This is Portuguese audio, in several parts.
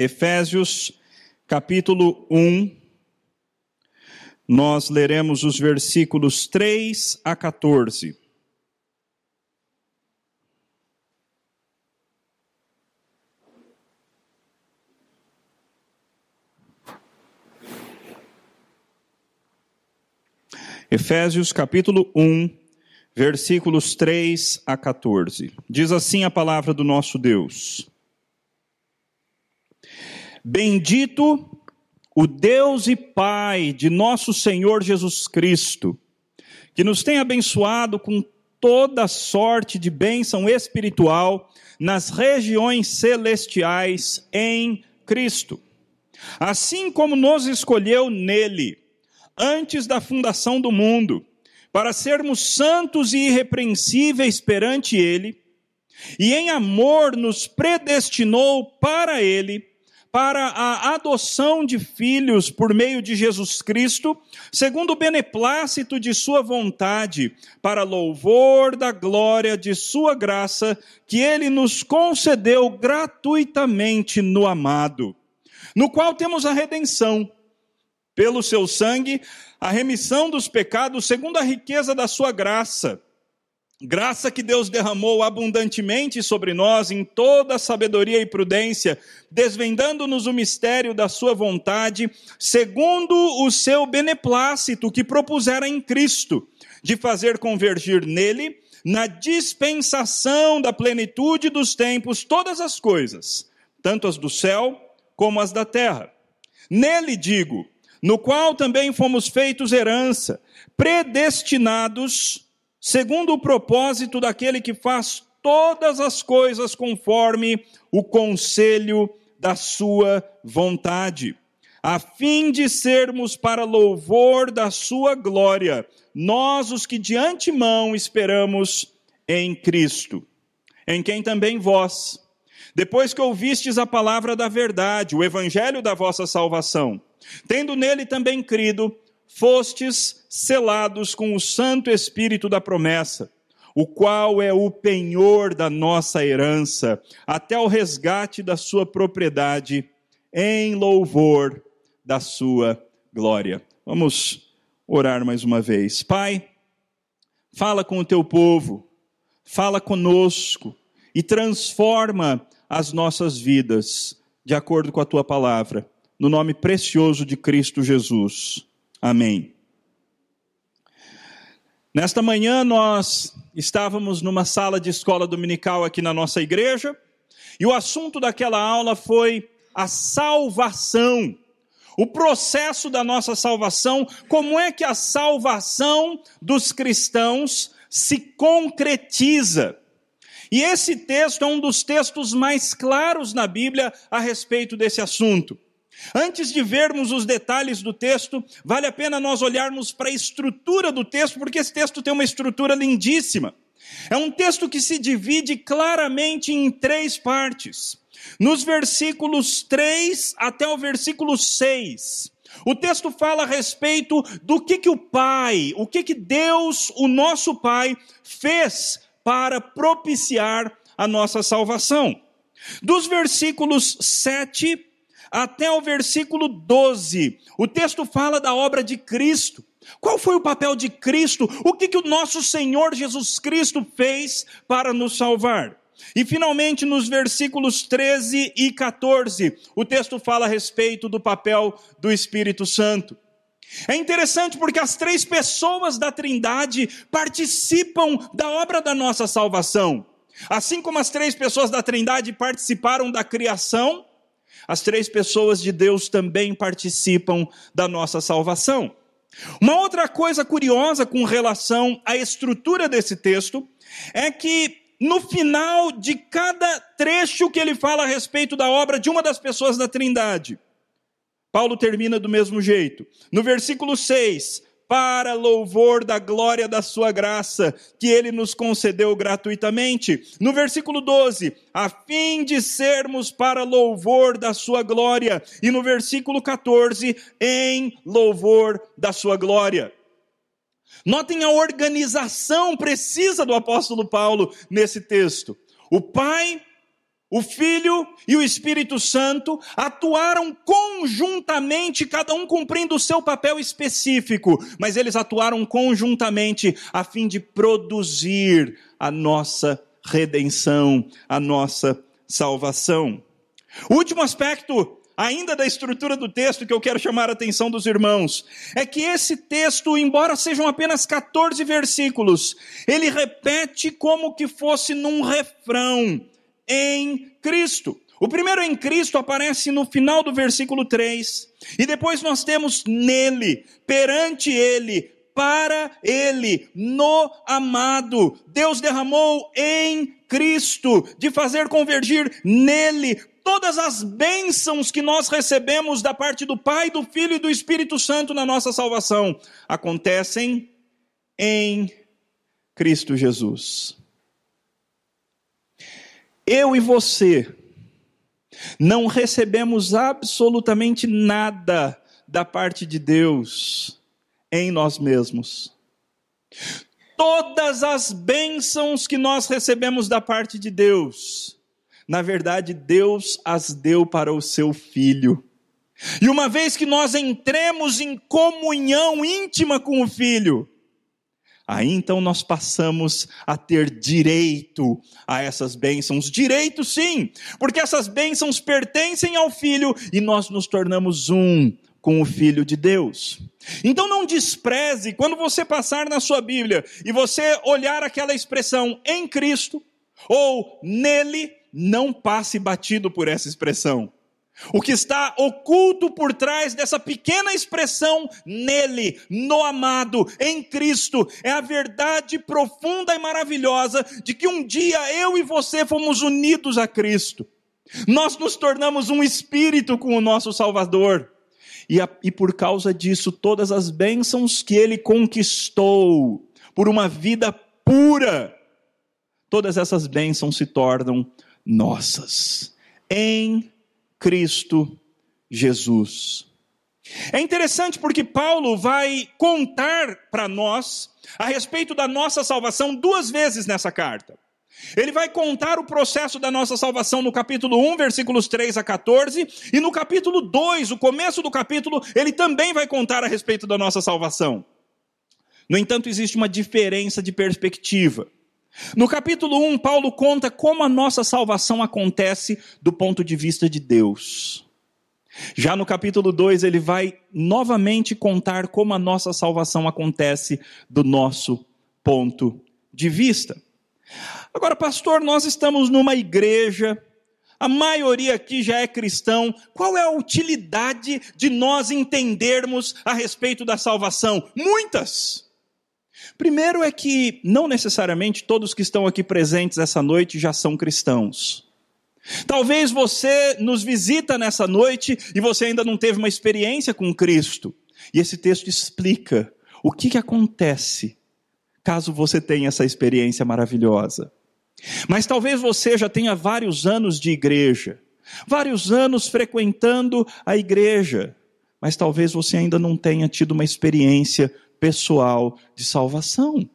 Efésios, capítulo 1. Nós leremos os versículos 3 a 14. Efésios capítulo 1, versículos 3 a 14. Diz assim a palavra do nosso Deus: Bendito o Deus e Pai de nosso Senhor Jesus Cristo, que nos tem abençoado com toda sorte de bênção espiritual nas regiões celestiais em Cristo. Assim como nos escolheu nele, antes da fundação do mundo, para sermos santos e irrepreensíveis perante Ele, e em amor nos predestinou para Ele, para a adoção de filhos por meio de Jesus Cristo, segundo o beneplácito de Sua vontade, para louvor da glória de Sua graça, que Ele nos concedeu gratuitamente no amado, no qual temos a redenção pelo seu sangue, a remissão dos pecados segundo a riqueza da sua graça. Graça que Deus derramou abundantemente sobre nós em toda sabedoria e prudência, desvendando-nos o mistério da sua vontade, segundo o seu beneplácito que propusera em Cristo, de fazer convergir nele, na dispensação da plenitude dos tempos, todas as coisas, tanto as do céu como as da terra. Nele digo, no qual também fomos feitos herança, predestinados segundo o propósito daquele que faz todas as coisas conforme o conselho da sua vontade, a fim de sermos para louvor da sua glória, nós os que de antemão esperamos em Cristo, em quem também vós, depois que ouvistes a palavra da verdade, o evangelho da vossa salvação, Tendo nele também crido, fostes selados com o Santo Espírito da promessa, o qual é o penhor da nossa herança, até o resgate da sua propriedade, em louvor da sua glória. Vamos orar mais uma vez. Pai, fala com o teu povo, fala conosco e transforma as nossas vidas de acordo com a tua palavra no nome precioso de Cristo Jesus. Amém. Nesta manhã nós estávamos numa sala de escola dominical aqui na nossa igreja, e o assunto daquela aula foi a salvação. O processo da nossa salvação, como é que a salvação dos cristãos se concretiza. E esse texto é um dos textos mais claros na Bíblia a respeito desse assunto. Antes de vermos os detalhes do texto, vale a pena nós olharmos para a estrutura do texto, porque esse texto tem uma estrutura lindíssima. É um texto que se divide claramente em três partes. Nos versículos 3 até o versículo 6, o texto fala a respeito do que, que o Pai, o que, que Deus, o nosso Pai, fez para propiciar a nossa salvação. Dos versículos 7 até o versículo 12. O texto fala da obra de Cristo. Qual foi o papel de Cristo? O que, que o nosso Senhor Jesus Cristo fez para nos salvar? E finalmente, nos versículos 13 e 14, o texto fala a respeito do papel do Espírito Santo. É interessante porque as três pessoas da Trindade participam da obra da nossa salvação. Assim como as três pessoas da Trindade participaram da criação, as três pessoas de Deus também participam da nossa salvação. Uma outra coisa curiosa com relação à estrutura desse texto é que no final de cada trecho que ele fala a respeito da obra de uma das pessoas da Trindade, Paulo termina do mesmo jeito. No versículo 6, para louvor da glória da sua graça, que ele nos concedeu gratuitamente. No versículo 12, a fim de sermos para louvor da sua glória. E no versículo 14, em louvor da sua glória. Notem a organização precisa do apóstolo Paulo nesse texto. O Pai o Filho e o Espírito Santo atuaram conjuntamente, cada um cumprindo o seu papel específico, mas eles atuaram conjuntamente a fim de produzir a nossa redenção, a nossa salvação. O último aspecto ainda da estrutura do texto que eu quero chamar a atenção dos irmãos, é que esse texto, embora sejam apenas 14 versículos, ele repete como que fosse num refrão, em Cristo. O primeiro em Cristo aparece no final do versículo 3, e depois nós temos nele, perante ele, para ele, no amado. Deus derramou em Cristo, de fazer convergir nele todas as bênçãos que nós recebemos da parte do Pai, do Filho e do Espírito Santo na nossa salvação acontecem em Cristo Jesus. Eu e você não recebemos absolutamente nada da parte de Deus em nós mesmos. Todas as bênçãos que nós recebemos da parte de Deus na verdade, Deus as deu para o seu filho. E uma vez que nós entremos em comunhão íntima com o filho, aí então nós passamos a ter direito a essas bênçãos. Direito sim, porque essas bênçãos pertencem ao filho e nós nos tornamos um com o Filho de Deus. Então não despreze, quando você passar na sua Bíblia e você olhar aquela expressão em Cristo ou nele, não passe batido por essa expressão. O que está oculto por trás dessa pequena expressão nele, no amado, em Cristo, é a verdade profunda e maravilhosa de que um dia eu e você fomos unidos a Cristo. Nós nos tornamos um espírito com o nosso Salvador. E, a, e por causa disso, todas as bênçãos que ele conquistou por uma vida pura, todas essas bênçãos se tornam nossas, em Cristo Jesus. É interessante porque Paulo vai contar para nós a respeito da nossa salvação duas vezes nessa carta. Ele vai contar o processo da nossa salvação no capítulo 1, versículos 3 a 14, e no capítulo 2, o começo do capítulo, ele também vai contar a respeito da nossa salvação. No entanto, existe uma diferença de perspectiva. No capítulo 1, Paulo conta como a nossa salvação acontece do ponto de vista de Deus. Já no capítulo 2, ele vai novamente contar como a nossa salvação acontece do nosso ponto de vista. Agora, pastor, nós estamos numa igreja, a maioria aqui já é cristão. Qual é a utilidade de nós entendermos a respeito da salvação? Muitas. Primeiro é que não necessariamente todos que estão aqui presentes essa noite já são cristãos. Talvez você nos visita nessa noite e você ainda não teve uma experiência com Cristo. E esse texto explica o que, que acontece caso você tenha essa experiência maravilhosa. Mas talvez você já tenha vários anos de igreja, vários anos frequentando a igreja, mas talvez você ainda não tenha tido uma experiência pessoal de salvação.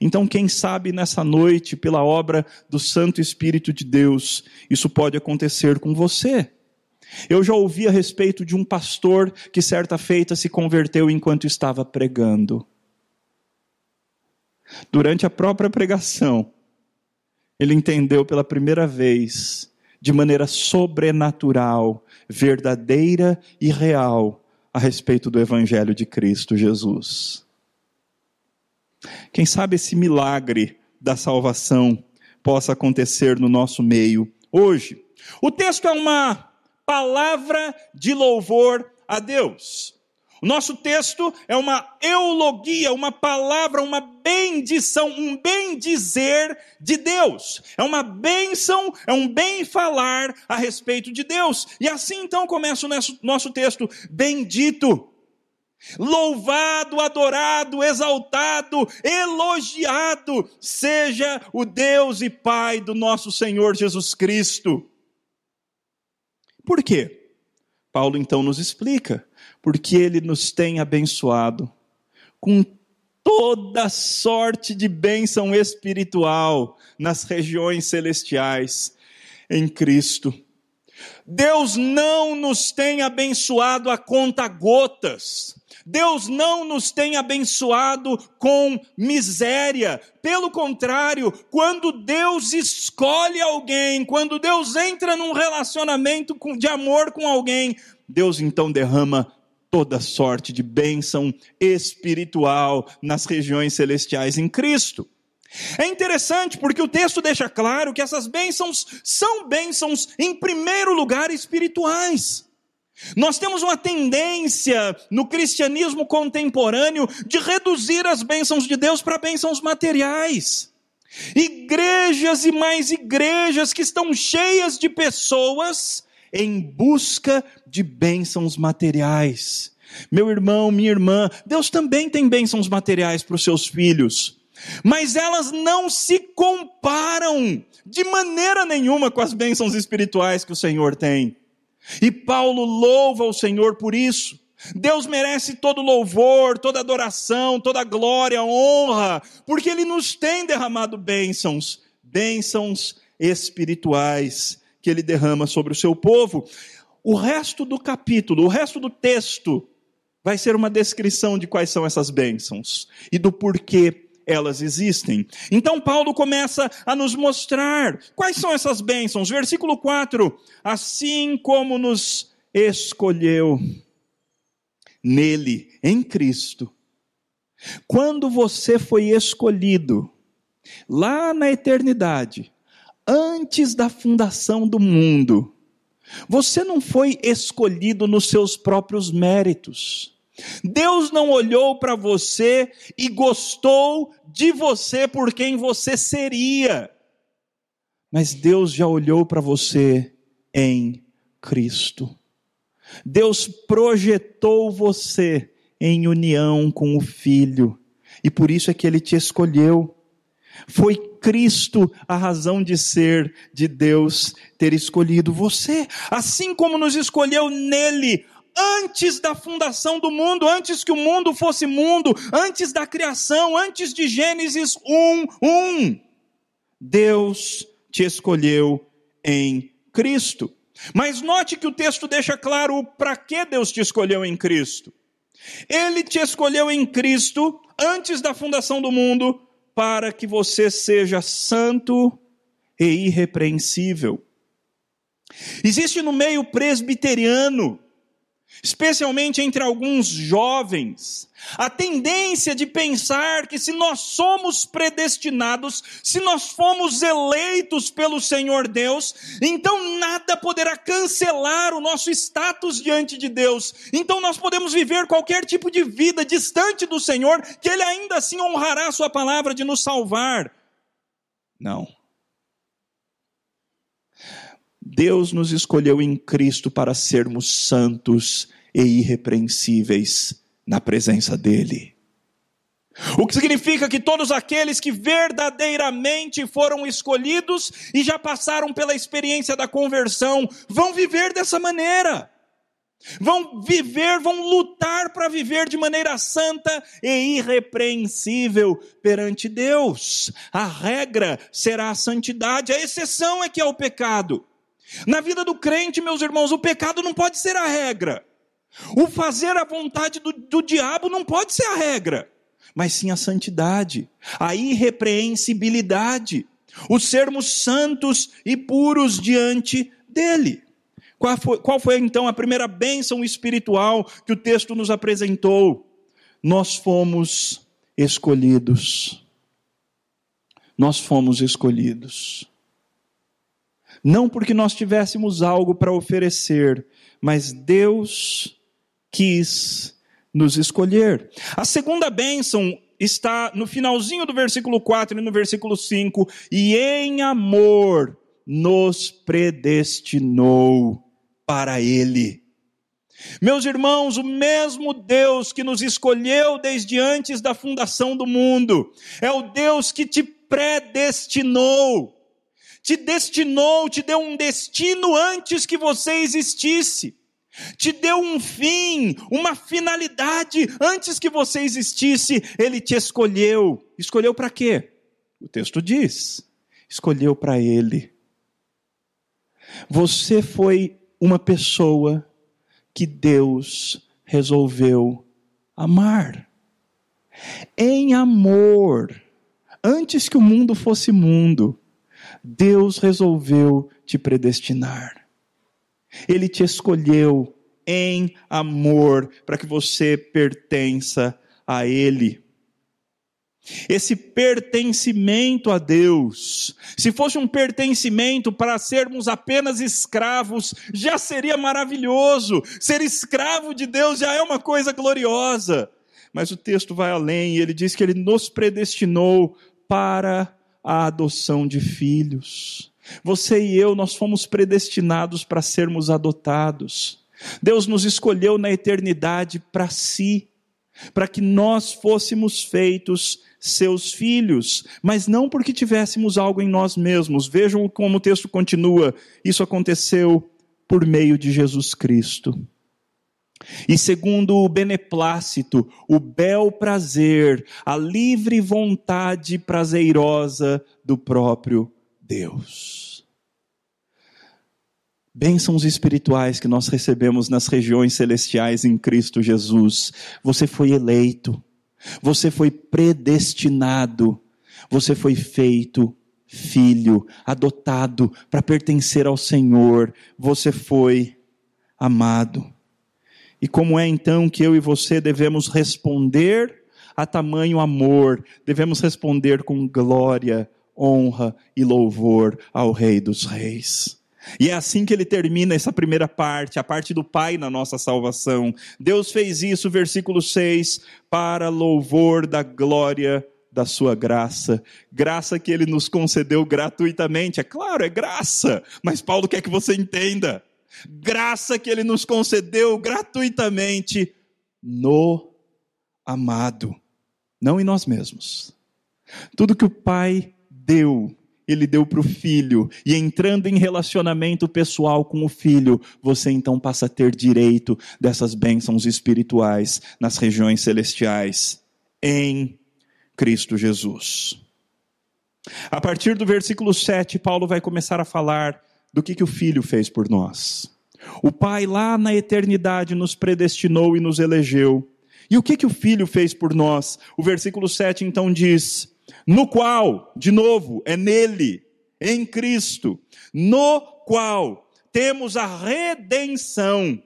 Então, quem sabe nessa noite, pela obra do Santo Espírito de Deus, isso pode acontecer com você. Eu já ouvi a respeito de um pastor que certa feita se converteu enquanto estava pregando. Durante a própria pregação, ele entendeu pela primeira vez, de maneira sobrenatural, verdadeira e real, a respeito do Evangelho de Cristo Jesus. Quem sabe esse milagre da salvação possa acontecer no nosso meio hoje. O texto é uma palavra de louvor a Deus. O nosso texto é uma eulogia, uma palavra, uma bendição, um bem dizer de Deus. É uma bênção, é um bem falar a respeito de Deus. E assim então começa o nosso, nosso texto: Bendito, louvado, adorado, exaltado, elogiado seja o Deus e Pai do nosso Senhor Jesus Cristo. Por quê? Paulo então nos explica porque Ele nos tem abençoado com toda sorte de bênção espiritual nas regiões celestiais. em Cristo. Deus não nos tem abençoado a conta gotas. Deus não nos tem abençoado com miséria. Pelo contrário, quando Deus escolhe alguém, quando Deus entra num relacionamento de amor com alguém, Deus então derrama toda sorte de bênção espiritual nas regiões celestiais em Cristo. É interessante porque o texto deixa claro que essas bênçãos são bênçãos, em primeiro lugar, espirituais. Nós temos uma tendência no cristianismo contemporâneo de reduzir as bênçãos de Deus para bênçãos materiais. Igrejas e mais igrejas que estão cheias de pessoas em busca de bênçãos materiais. Meu irmão, minha irmã, Deus também tem bênçãos materiais para os seus filhos, mas elas não se comparam de maneira nenhuma com as bênçãos espirituais que o Senhor tem. E Paulo louva o Senhor por isso. Deus merece todo louvor, toda adoração, toda glória, honra, porque Ele nos tem derramado bênçãos, bênçãos espirituais que Ele derrama sobre o seu povo. O resto do capítulo, o resto do texto, vai ser uma descrição de quais são essas bênçãos e do porquê elas existem. Então Paulo começa a nos mostrar quais são essas bênçãos. Versículo 4: Assim como nos escolheu nele, em Cristo. Quando você foi escolhido, lá na eternidade, antes da fundação do mundo, você não foi escolhido nos seus próprios méritos. Deus não olhou para você e gostou de você por quem você seria. Mas Deus já olhou para você em Cristo. Deus projetou você em união com o Filho, e por isso é que ele te escolheu. Foi Cristo a razão de ser de Deus ter escolhido você, assim como nos escolheu nele antes da fundação do mundo, antes que o mundo fosse mundo, antes da criação, antes de Gênesis 1, 1. Deus te escolheu em Cristo. Mas note que o texto deixa claro para que Deus te escolheu em Cristo. Ele te escolheu em Cristo antes da fundação do mundo para que você seja santo e irrepreensível. Existe no meio presbiteriano especialmente entre alguns jovens, a tendência de pensar que se nós somos predestinados, se nós fomos eleitos pelo Senhor Deus, então nada poderá cancelar o nosso status diante de Deus. Então nós podemos viver qualquer tipo de vida distante do Senhor, que Ele ainda assim honrará a Sua palavra de nos salvar. Não. Deus nos escolheu em Cristo para sermos santos e irrepreensíveis na presença dEle. O que significa que todos aqueles que verdadeiramente foram escolhidos e já passaram pela experiência da conversão vão viver dessa maneira. Vão viver, vão lutar para viver de maneira santa e irrepreensível perante Deus. A regra será a santidade, a exceção é que é o pecado. Na vida do crente, meus irmãos, o pecado não pode ser a regra. O fazer a vontade do, do diabo não pode ser a regra, mas sim a santidade, a irrepreensibilidade, o sermos santos e puros diante dele. Qual foi, qual foi então a primeira bênção espiritual que o texto nos apresentou? Nós fomos escolhidos. Nós fomos escolhidos não porque nós tivéssemos algo para oferecer, mas Deus quis nos escolher. A segunda bênção está no finalzinho do versículo 4 e no versículo 5, e em amor nos predestinou para Ele. Meus irmãos, o mesmo Deus que nos escolheu desde antes da fundação do mundo, é o Deus que te predestinou te destinou, te deu um destino antes que você existisse. Te deu um fim, uma finalidade antes que você existisse, ele te escolheu. Escolheu para quê? O texto diz: escolheu para ele. Você foi uma pessoa que Deus resolveu amar. Em amor, antes que o mundo fosse mundo, Deus resolveu te predestinar. Ele te escolheu em amor para que você pertença a Ele. Esse pertencimento a Deus, se fosse um pertencimento para sermos apenas escravos, já seria maravilhoso. Ser escravo de Deus já é uma coisa gloriosa. Mas o texto vai além, ele diz que ele nos predestinou para a adoção de filhos. Você e eu, nós fomos predestinados para sermos adotados. Deus nos escolheu na eternidade para si, para que nós fôssemos feitos seus filhos, mas não porque tivéssemos algo em nós mesmos. Vejam como o texto continua. Isso aconteceu por meio de Jesus Cristo. E segundo o beneplácito, o bel prazer, a livre vontade prazerosa do próprio Deus. Bênçãos espirituais que nós recebemos nas regiões celestiais em Cristo Jesus. Você foi eleito, você foi predestinado, você foi feito filho, adotado para pertencer ao Senhor, você foi amado. E como é então que eu e você devemos responder a tamanho amor? Devemos responder com glória, honra e louvor ao Rei dos Reis. E é assim que ele termina essa primeira parte, a parte do Pai na nossa salvação. Deus fez isso, versículo 6, para louvor da glória da sua graça. Graça que ele nos concedeu gratuitamente. É claro, é graça, mas Paulo quer que você entenda graça que ele nos concedeu gratuitamente no amado, não em nós mesmos. Tudo que o Pai deu, ele deu para o filho, e entrando em relacionamento pessoal com o filho, você então passa a ter direito dessas bênçãos espirituais nas regiões celestiais, em Cristo Jesus. A partir do versículo 7, Paulo vai começar a falar do que, que o Filho fez por nós. O Pai lá na eternidade nos predestinou e nos elegeu. E o que, que o Filho fez por nós? O versículo 7 então diz: No qual, de novo, é nele, em Cristo, no qual temos a redenção,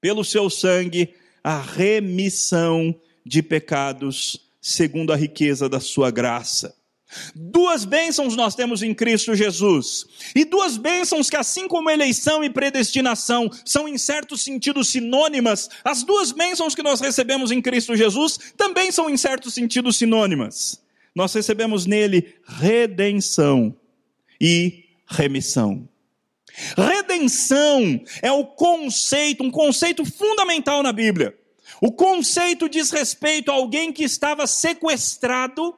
pelo seu sangue, a remissão de pecados, segundo a riqueza da sua graça Duas bênçãos nós temos em Cristo Jesus. E duas bênçãos que, assim como eleição e predestinação são, em certo sentido, sinônimas, as duas bênçãos que nós recebemos em Cristo Jesus também são, em certo sentido, sinônimas. Nós recebemos nele redenção e remissão. Redenção é o conceito, um conceito fundamental na Bíblia. O conceito diz respeito a alguém que estava sequestrado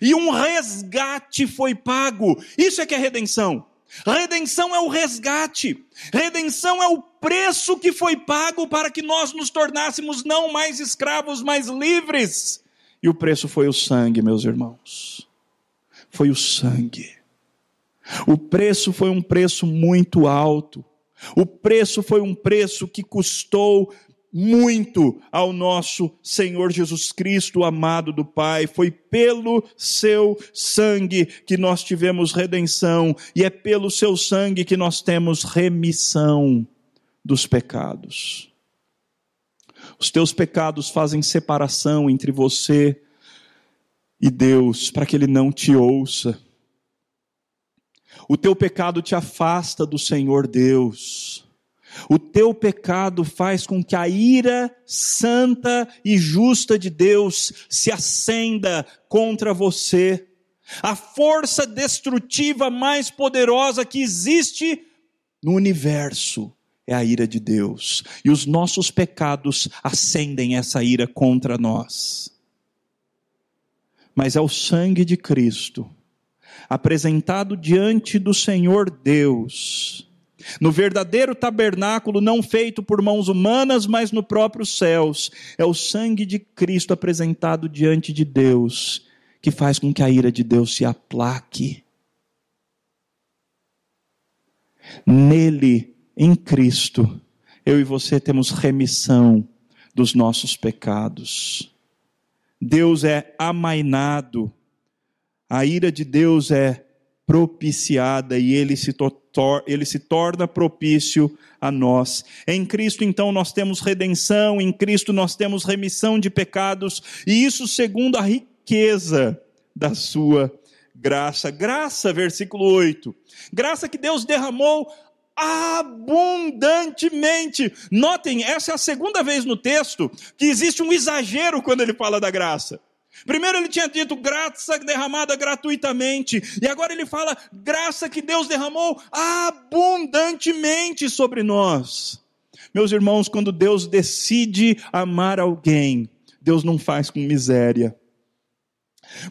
e um resgate foi pago. Isso é que é redenção. Redenção é o resgate. Redenção é o preço que foi pago para que nós nos tornássemos não mais escravos, mas livres. E o preço foi o sangue, meus irmãos. Foi o sangue. O preço foi um preço muito alto. O preço foi um preço que custou muito ao nosso Senhor Jesus Cristo, amado do Pai. Foi pelo seu sangue que nós tivemos redenção, e é pelo seu sangue que nós temos remissão dos pecados. Os teus pecados fazem separação entre você e Deus, para que Ele não te ouça. O teu pecado te afasta do Senhor Deus. O teu pecado faz com que a ira santa e justa de Deus se acenda contra você. A força destrutiva mais poderosa que existe no universo é a ira de Deus. E os nossos pecados acendem essa ira contra nós. Mas é o sangue de Cristo, apresentado diante do Senhor Deus, no verdadeiro tabernáculo, não feito por mãos humanas, mas no próprio céus, é o sangue de Cristo apresentado diante de Deus, que faz com que a ira de Deus se aplaque. Nele, em Cristo, eu e você temos remissão dos nossos pecados. Deus é amainado, a ira de Deus é propiciada e ele se, ele se torna propício a nós. Em Cristo, então, nós temos redenção, em Cristo nós temos remissão de pecados, e isso segundo a riqueza da sua graça. Graça, versículo 8. Graça que Deus derramou abundantemente. Notem, essa é a segunda vez no texto que existe um exagero quando ele fala da graça. Primeiro ele tinha dito graça derramada gratuitamente, e agora ele fala graça que Deus derramou abundantemente sobre nós. Meus irmãos, quando Deus decide amar alguém, Deus não faz com miséria.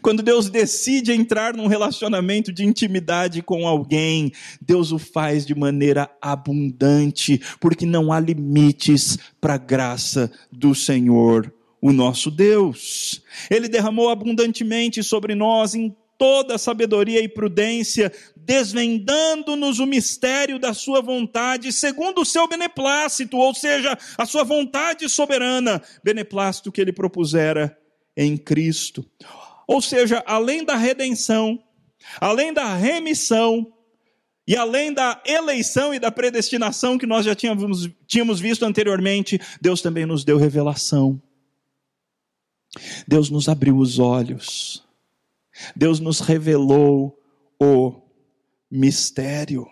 Quando Deus decide entrar num relacionamento de intimidade com alguém, Deus o faz de maneira abundante, porque não há limites para a graça do Senhor, o nosso Deus. Ele derramou abundantemente sobre nós em toda sabedoria e prudência, desvendando-nos o mistério da sua vontade, segundo o seu beneplácito, ou seja, a sua vontade soberana, beneplácito que ele propusera em Cristo. Ou seja, além da redenção, além da remissão, e além da eleição e da predestinação que nós já tínhamos, tínhamos visto anteriormente, Deus também nos deu revelação. Deus nos abriu os olhos. Deus nos revelou o mistério,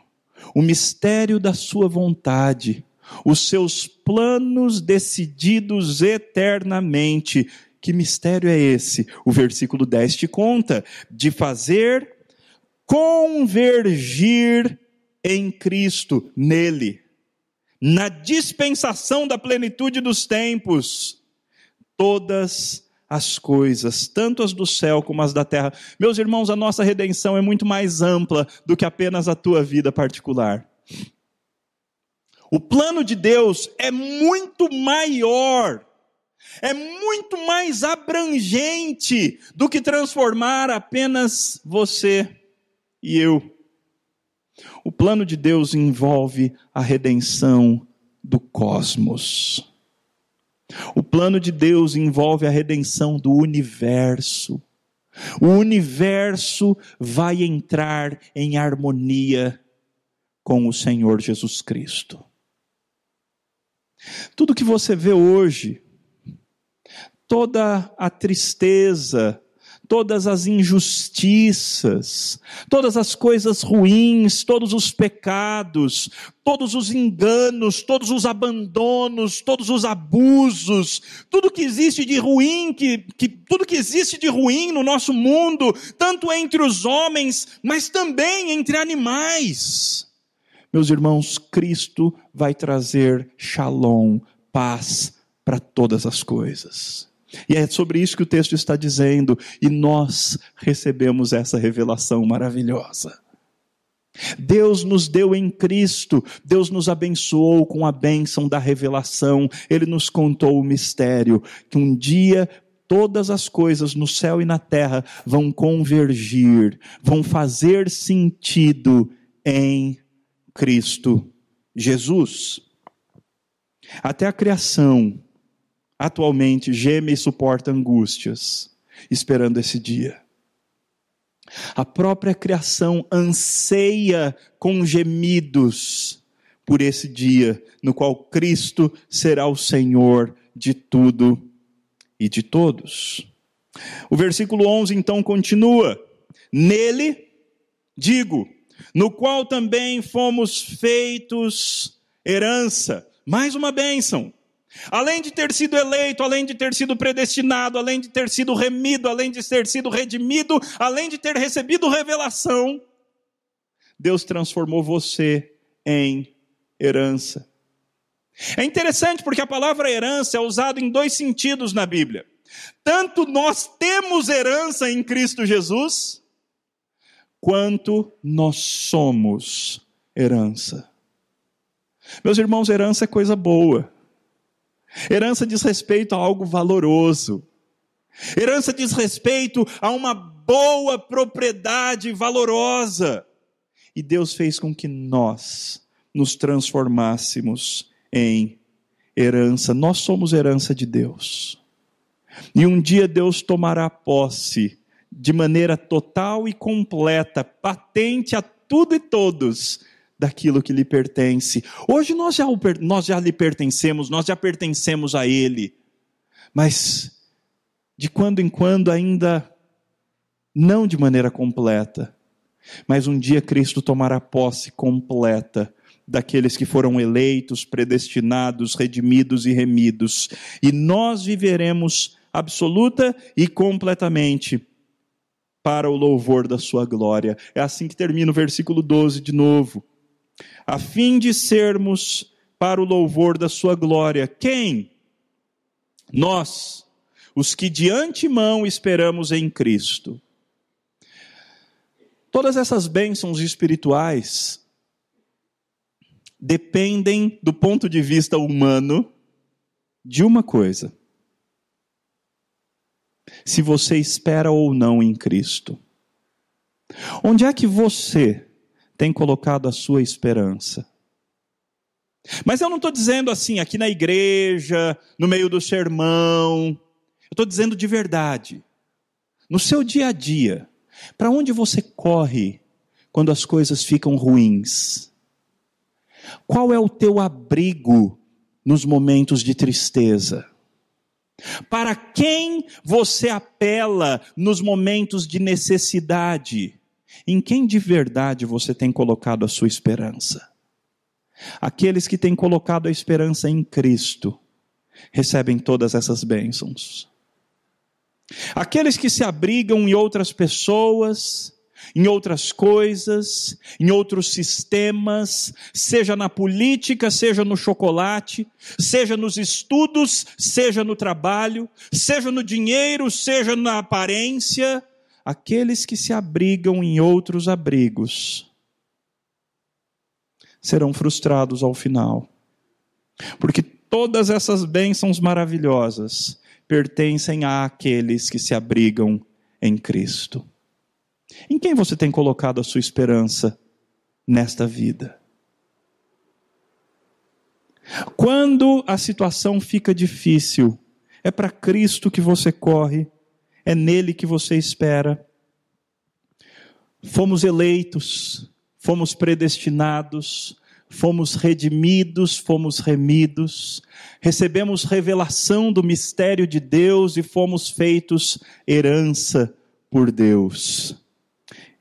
o mistério da Sua vontade, os seus planos decididos eternamente. Que mistério é esse? O versículo 10 te conta: de fazer convergir em Cristo, nele, na dispensação da plenitude dos tempos, todas as coisas, tanto as do céu como as da terra. Meus irmãos, a nossa redenção é muito mais ampla do que apenas a tua vida particular. O plano de Deus é muito maior é muito mais abrangente do que transformar apenas você e eu. O plano de Deus envolve a redenção do cosmos. O plano de Deus envolve a redenção do universo. O universo vai entrar em harmonia com o Senhor Jesus Cristo. Tudo que você vê hoje, toda a tristeza, todas as injustiças, todas as coisas ruins, todos os pecados, todos os enganos, todos os abandonos, todos os abusos, tudo que existe de ruim, que, que, tudo que existe de ruim no nosso mundo, tanto entre os homens, mas também entre animais. Meus irmãos, Cristo vai trazer shalom, paz para todas as coisas. E é sobre isso que o texto está dizendo, e nós recebemos essa revelação maravilhosa. Deus nos deu em Cristo, Deus nos abençoou com a bênção da revelação, Ele nos contou o mistério, que um dia todas as coisas no céu e na terra vão convergir, vão fazer sentido em Cristo Jesus. Até a criação, atualmente geme e suporta angústias, esperando esse dia. A própria criação anseia com gemidos por esse dia no qual Cristo será o Senhor de tudo e de todos. O versículo 11 então continua: Nele, digo, no qual também fomos feitos herança, mais uma bênção Além de ter sido eleito, além de ter sido predestinado, além de ter sido remido, além de ter sido redimido, além de ter recebido revelação, Deus transformou você em herança. É interessante porque a palavra herança é usada em dois sentidos na Bíblia. Tanto nós temos herança em Cristo Jesus, quanto nós somos herança. Meus irmãos, herança é coisa boa. Herança diz respeito a algo valoroso. Herança diz respeito a uma boa propriedade valorosa. E Deus fez com que nós nos transformássemos em herança. Nós somos herança de Deus. E um dia Deus tomará posse de maneira total e completa, patente a tudo e todos, daquilo que lhe pertence. Hoje nós já, nós já lhe pertencemos, nós já pertencemos a Ele, mas de quando em quando ainda não de maneira completa. Mas um dia Cristo tomará posse completa daqueles que foram eleitos, predestinados, redimidos e remidos, e nós viveremos absoluta e completamente para o louvor da sua glória. É assim que termina o versículo 12 de novo. A fim de sermos para o louvor da sua glória. Quem? Nós, os que de antemão esperamos em Cristo. Todas essas bênçãos espirituais dependem, do ponto de vista humano, de uma coisa: se você espera ou não em Cristo. Onde é que você tem colocado a sua esperança? Mas eu não estou dizendo assim, aqui na igreja, no meio do sermão. Eu estou dizendo de verdade. No seu dia a dia, para onde você corre quando as coisas ficam ruins? Qual é o teu abrigo nos momentos de tristeza? Para quem você apela nos momentos de necessidade? Em quem de verdade você tem colocado a sua esperança? Aqueles que têm colocado a esperança em Cristo recebem todas essas bênçãos. Aqueles que se abrigam em outras pessoas, em outras coisas, em outros sistemas, seja na política, seja no chocolate, seja nos estudos, seja no trabalho, seja no dinheiro, seja na aparência, aqueles que se abrigam em outros abrigos serão frustrados ao final. Porque todas essas bênçãos maravilhosas pertencem àqueles que se abrigam em Cristo. Em quem você tem colocado a sua esperança nesta vida? Quando a situação fica difícil, é para Cristo que você corre, é nele que você espera. Fomos eleitos, fomos predestinados, fomos redimidos, fomos remidos, recebemos revelação do mistério de Deus e fomos feitos herança por Deus.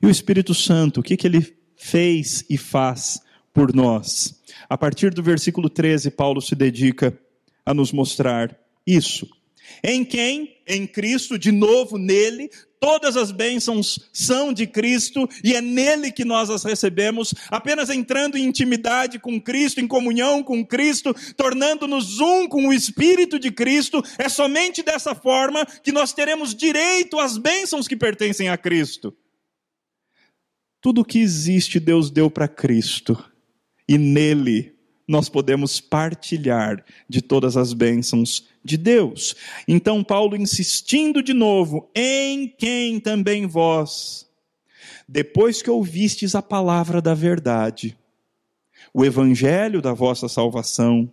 E o Espírito Santo, o que, que ele fez e faz por nós? A partir do versículo 13, Paulo se dedica a nos mostrar isso. Em quem? Em Cristo, de novo nele, todas as bênçãos são de Cristo e é nele que nós as recebemos, apenas entrando em intimidade com Cristo, em comunhão com Cristo, tornando-nos um com o Espírito de Cristo. É somente dessa forma que nós teremos direito às bênçãos que pertencem a Cristo. Tudo que existe, Deus deu para Cristo. E nele nós podemos partilhar de todas as bênçãos de Deus. Então, Paulo insistindo de novo, em quem também vós, depois que ouvistes a palavra da verdade, o evangelho da vossa salvação,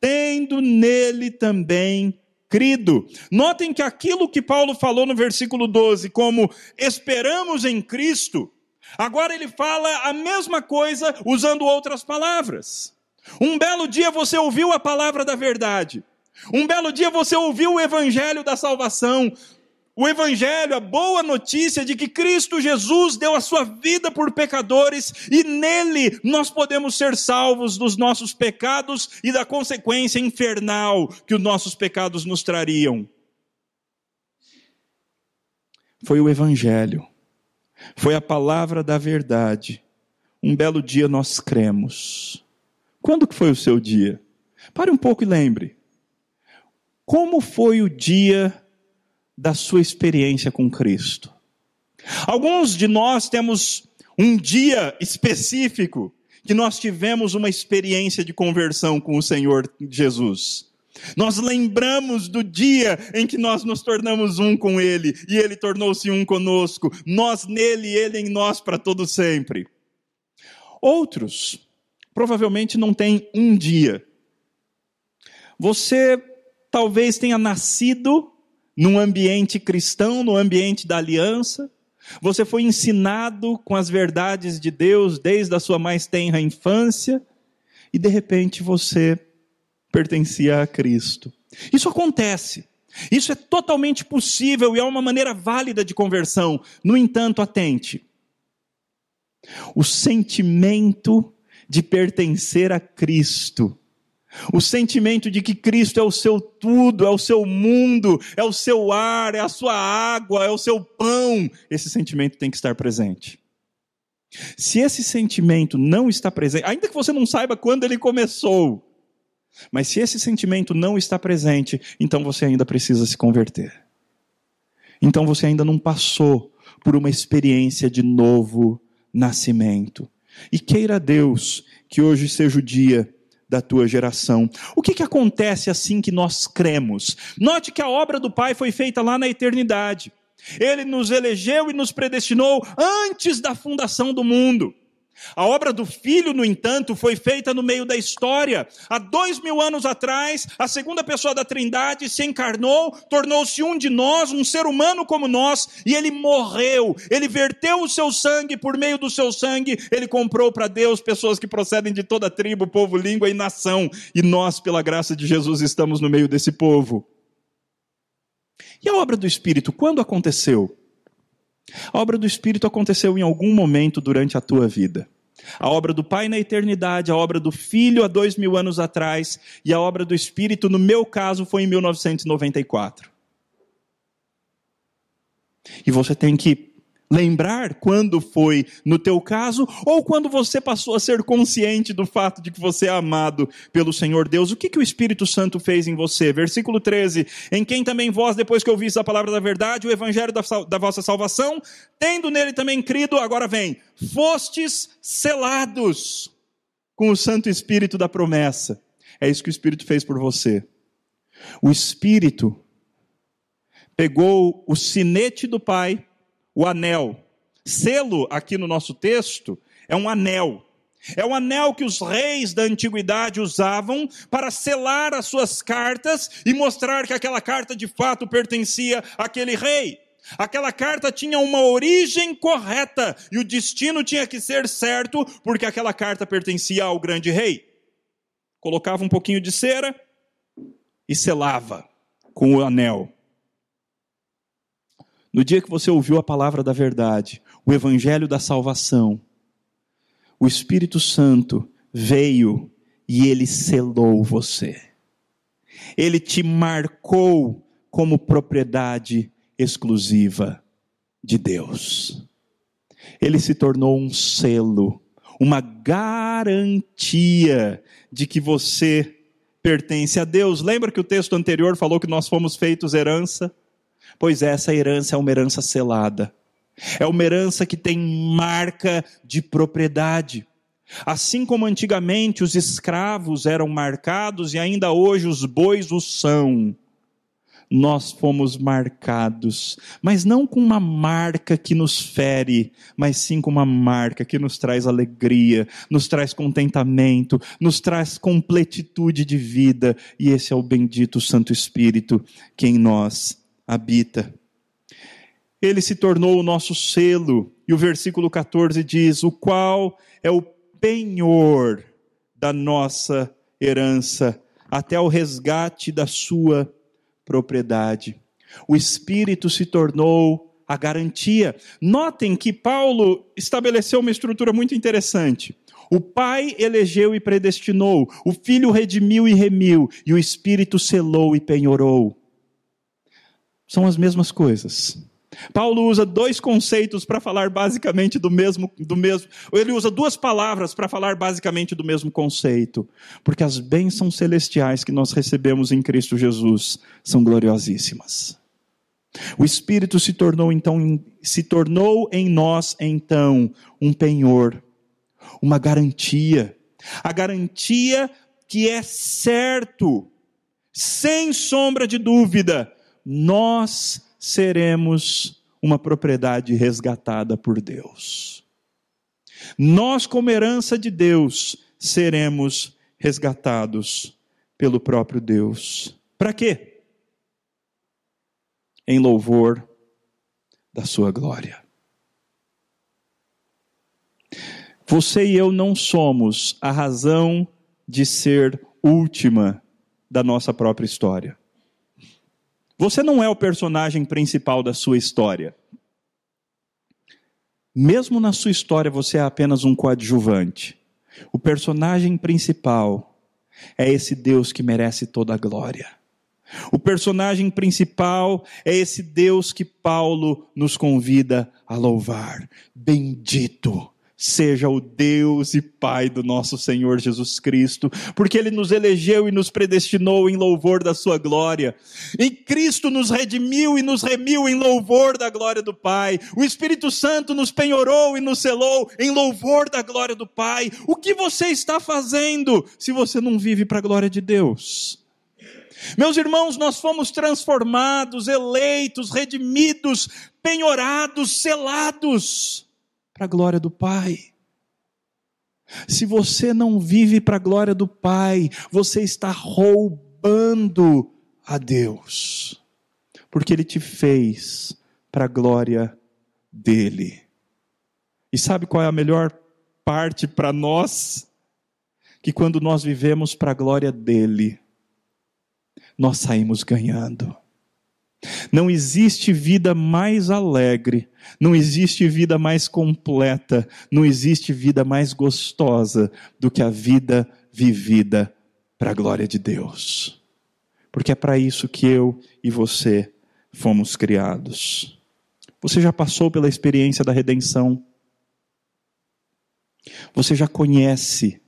tendo nele também crido. Notem que aquilo que Paulo falou no versículo 12, como esperamos em Cristo, Agora ele fala a mesma coisa usando outras palavras. Um belo dia você ouviu a palavra da verdade. Um belo dia você ouviu o evangelho da salvação. O evangelho, a boa notícia de que Cristo Jesus deu a sua vida por pecadores e nele nós podemos ser salvos dos nossos pecados e da consequência infernal que os nossos pecados nos trariam. Foi o evangelho foi a palavra da verdade. Um belo dia nós cremos. Quando que foi o seu dia? Pare um pouco e lembre. Como foi o dia da sua experiência com Cristo? Alguns de nós temos um dia específico que nós tivemos uma experiência de conversão com o Senhor Jesus. Nós lembramos do dia em que nós nos tornamos um com Ele e Ele tornou-se um conosco. Nós nele Ele em nós para todo sempre. Outros, provavelmente não têm um dia. Você talvez tenha nascido num ambiente cristão, no ambiente da aliança. Você foi ensinado com as verdades de Deus desde a sua mais tenra infância e de repente você pertencia a Cristo. Isso acontece. Isso é totalmente possível e é uma maneira válida de conversão. No entanto, atente. O sentimento de pertencer a Cristo o sentimento de que Cristo é o seu tudo, é o seu mundo, é o seu ar, é a sua água, é o seu pão. Esse sentimento tem que estar presente. Se esse sentimento não está presente, ainda que você não saiba quando ele começou, mas se esse sentimento não está presente, então você ainda precisa se converter. Então você ainda não passou por uma experiência de novo nascimento. E queira Deus que hoje seja o dia da tua geração. O que, que acontece assim que nós cremos? Note que a obra do Pai foi feita lá na eternidade. Ele nos elegeu e nos predestinou antes da fundação do mundo. A obra do Filho, no entanto, foi feita no meio da história. Há dois mil anos atrás, a segunda pessoa da Trindade se encarnou, tornou-se um de nós, um ser humano como nós, e ele morreu. Ele verteu o seu sangue, por meio do seu sangue, ele comprou para Deus pessoas que procedem de toda tribo, povo, língua e nação. E nós, pela graça de Jesus, estamos no meio desse povo. E a obra do Espírito, quando aconteceu? A obra do Espírito aconteceu em algum momento durante a tua vida. A obra do Pai na eternidade, a obra do Filho há dois mil anos atrás, e a obra do Espírito, no meu caso, foi em 1994. E você tem que lembrar quando foi no teu caso ou quando você passou a ser consciente do fato de que você é amado pelo Senhor Deus. O que, que o Espírito Santo fez em você? Versículo 13: Em quem também vós, depois que ouviste a palavra da verdade, o evangelho da, da vossa salvação, tendo nele também crido, agora vem, fostes selados com o Santo Espírito da promessa. É isso que o Espírito fez por você. O Espírito pegou o sinete do Pai o anel. Selo, aqui no nosso texto, é um anel. É o anel que os reis da antiguidade usavam para selar as suas cartas e mostrar que aquela carta de fato pertencia àquele rei. Aquela carta tinha uma origem correta e o destino tinha que ser certo, porque aquela carta pertencia ao grande rei. Colocava um pouquinho de cera e selava com o anel. No dia que você ouviu a palavra da verdade, o evangelho da salvação, o Espírito Santo veio e ele selou você. Ele te marcou como propriedade exclusiva de Deus. Ele se tornou um selo, uma garantia de que você pertence a Deus. Lembra que o texto anterior falou que nós fomos feitos herança? Pois essa herança é uma herança selada. É uma herança que tem marca de propriedade. Assim como antigamente os escravos eram marcados e ainda hoje os bois o são, nós fomos marcados, mas não com uma marca que nos fere, mas sim com uma marca que nos traz alegria, nos traz contentamento, nos traz completitude de vida, e esse é o bendito Santo Espírito que em nós habita. Ele se tornou o nosso selo, e o versículo 14 diz: o qual é o penhor da nossa herança, até o resgate da sua propriedade. O Espírito se tornou a garantia. Notem que Paulo estabeleceu uma estrutura muito interessante. O Pai elegeu e predestinou, o Filho redimiu e remiu, e o Espírito selou e penhorou são as mesmas coisas. Paulo usa dois conceitos para falar basicamente do mesmo, do mesmo. Ele usa duas palavras para falar basicamente do mesmo conceito, porque as bênçãos celestiais que nós recebemos em Cristo Jesus são gloriosíssimas. O Espírito se tornou então se tornou em nós então um penhor, uma garantia, a garantia que é certo, sem sombra de dúvida, nós seremos uma propriedade resgatada por Deus. Nós, como herança de Deus, seremos resgatados pelo próprio Deus. Para quê? Em louvor da sua glória. Você e eu não somos a razão de ser última da nossa própria história. Você não é o personagem principal da sua história. Mesmo na sua história, você é apenas um coadjuvante. O personagem principal é esse Deus que merece toda a glória. O personagem principal é esse Deus que Paulo nos convida a louvar. Bendito seja o Deus e Pai do nosso Senhor Jesus Cristo, porque Ele nos elegeu e nos predestinou em louvor da Sua glória. Em Cristo nos redimiu e nos remiu em louvor da glória do Pai. O Espírito Santo nos penhorou e nos selou em louvor da glória do Pai. O que você está fazendo se você não vive para a glória de Deus? Meus irmãos, nós fomos transformados, eleitos, redimidos, penhorados, selados para a glória do Pai. Se você não vive para a glória do Pai, você está roubando a Deus, porque Ele te fez para a glória dEle. E sabe qual é a melhor parte para nós? Que quando nós vivemos para a glória dEle, nós saímos ganhando. Não existe vida mais alegre, não existe vida mais completa, não existe vida mais gostosa do que a vida vivida para a glória de Deus. Porque é para isso que eu e você fomos criados. Você já passou pela experiência da redenção. Você já conhece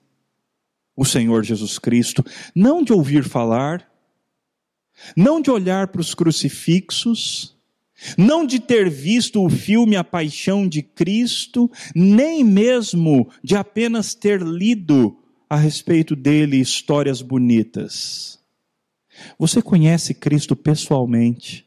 o Senhor Jesus Cristo, não de ouvir falar, não de olhar para os crucifixos, não de ter visto o filme A Paixão de Cristo, nem mesmo de apenas ter lido a respeito dele histórias bonitas. Você conhece Cristo pessoalmente.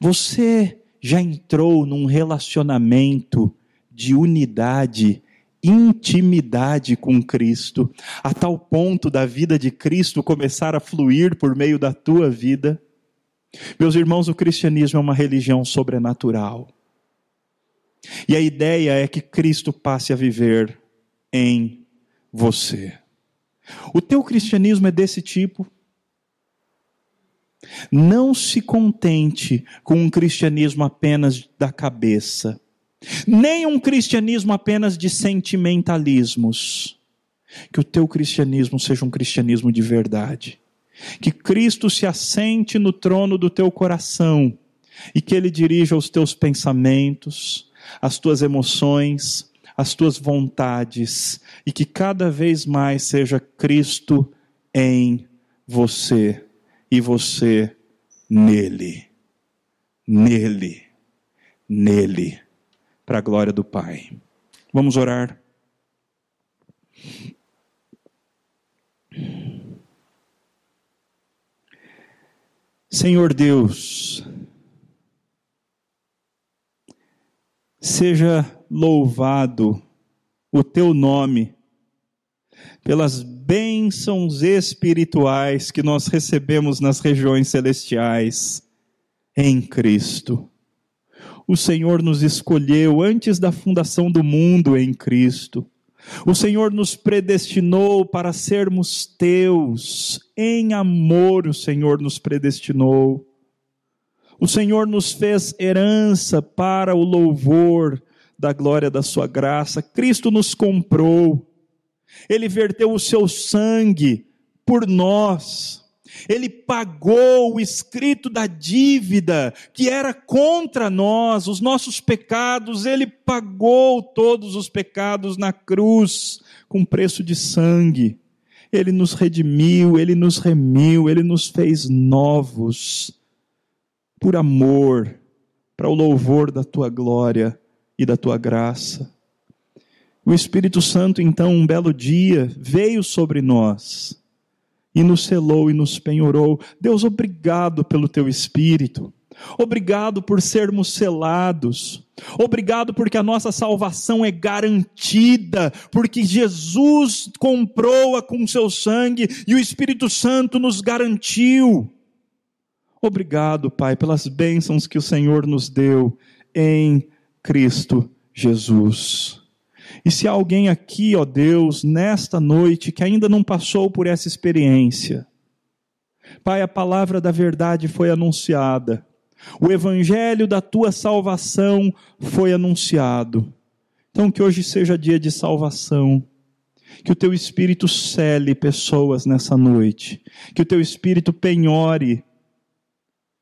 Você já entrou num relacionamento de unidade intimidade com Cristo, a tal ponto da vida de Cristo começar a fluir por meio da tua vida. Meus irmãos, o cristianismo é uma religião sobrenatural. E a ideia é que Cristo passe a viver em você. O teu cristianismo é desse tipo. Não se contente com um cristianismo apenas da cabeça nem um cristianismo apenas de sentimentalismos. Que o teu cristianismo seja um cristianismo de verdade. Que Cristo se assente no trono do teu coração e que Ele dirija os teus pensamentos, as tuas emoções, as tuas vontades e que cada vez mais seja Cristo em você e você nele. Nele. Nele para a glória do Pai. Vamos orar. Senhor Deus, seja louvado o teu nome pelas bênçãos espirituais que nós recebemos nas regiões celestiais em Cristo o Senhor nos escolheu antes da fundação do mundo em Cristo. O Senhor nos predestinou para sermos teus. Em amor, o Senhor nos predestinou. O Senhor nos fez herança para o louvor da glória da Sua graça. Cristo nos comprou. Ele verteu o seu sangue por nós ele pagou o escrito da dívida que era contra nós, os nossos pecados, ele pagou todos os pecados na cruz com preço de sangue. Ele nos redimiu, ele nos remiu, ele nos fez novos por amor, para o louvor da tua glória e da tua graça. O Espírito Santo, então, um belo dia, veio sobre nós e nos selou e nos penhorou. Deus, obrigado pelo teu Espírito. Obrigado por sermos selados. Obrigado porque a nossa salvação é garantida, porque Jesus comprou-a com seu sangue e o Espírito Santo nos garantiu. Obrigado, Pai, pelas bênçãos que o Senhor nos deu em Cristo Jesus. E se há alguém aqui, ó Deus, nesta noite que ainda não passou por essa experiência, Pai, a palavra da verdade foi anunciada, o evangelho da tua salvação foi anunciado. Então, que hoje seja dia de salvação. Que o teu espírito cele pessoas nessa noite. Que o teu espírito penhore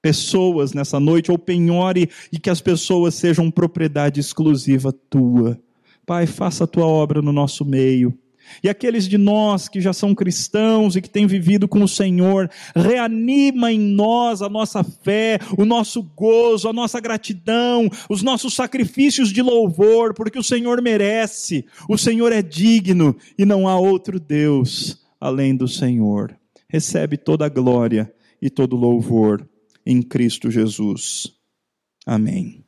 pessoas nessa noite, ou penhore e que as pessoas sejam propriedade exclusiva tua. Pai, faça a tua obra no nosso meio. E aqueles de nós que já são cristãos e que têm vivido com o Senhor, reanima em nós a nossa fé, o nosso gozo, a nossa gratidão, os nossos sacrifícios de louvor, porque o Senhor merece, o Senhor é digno e não há outro Deus além do Senhor. Recebe toda a glória e todo o louvor em Cristo Jesus. Amém.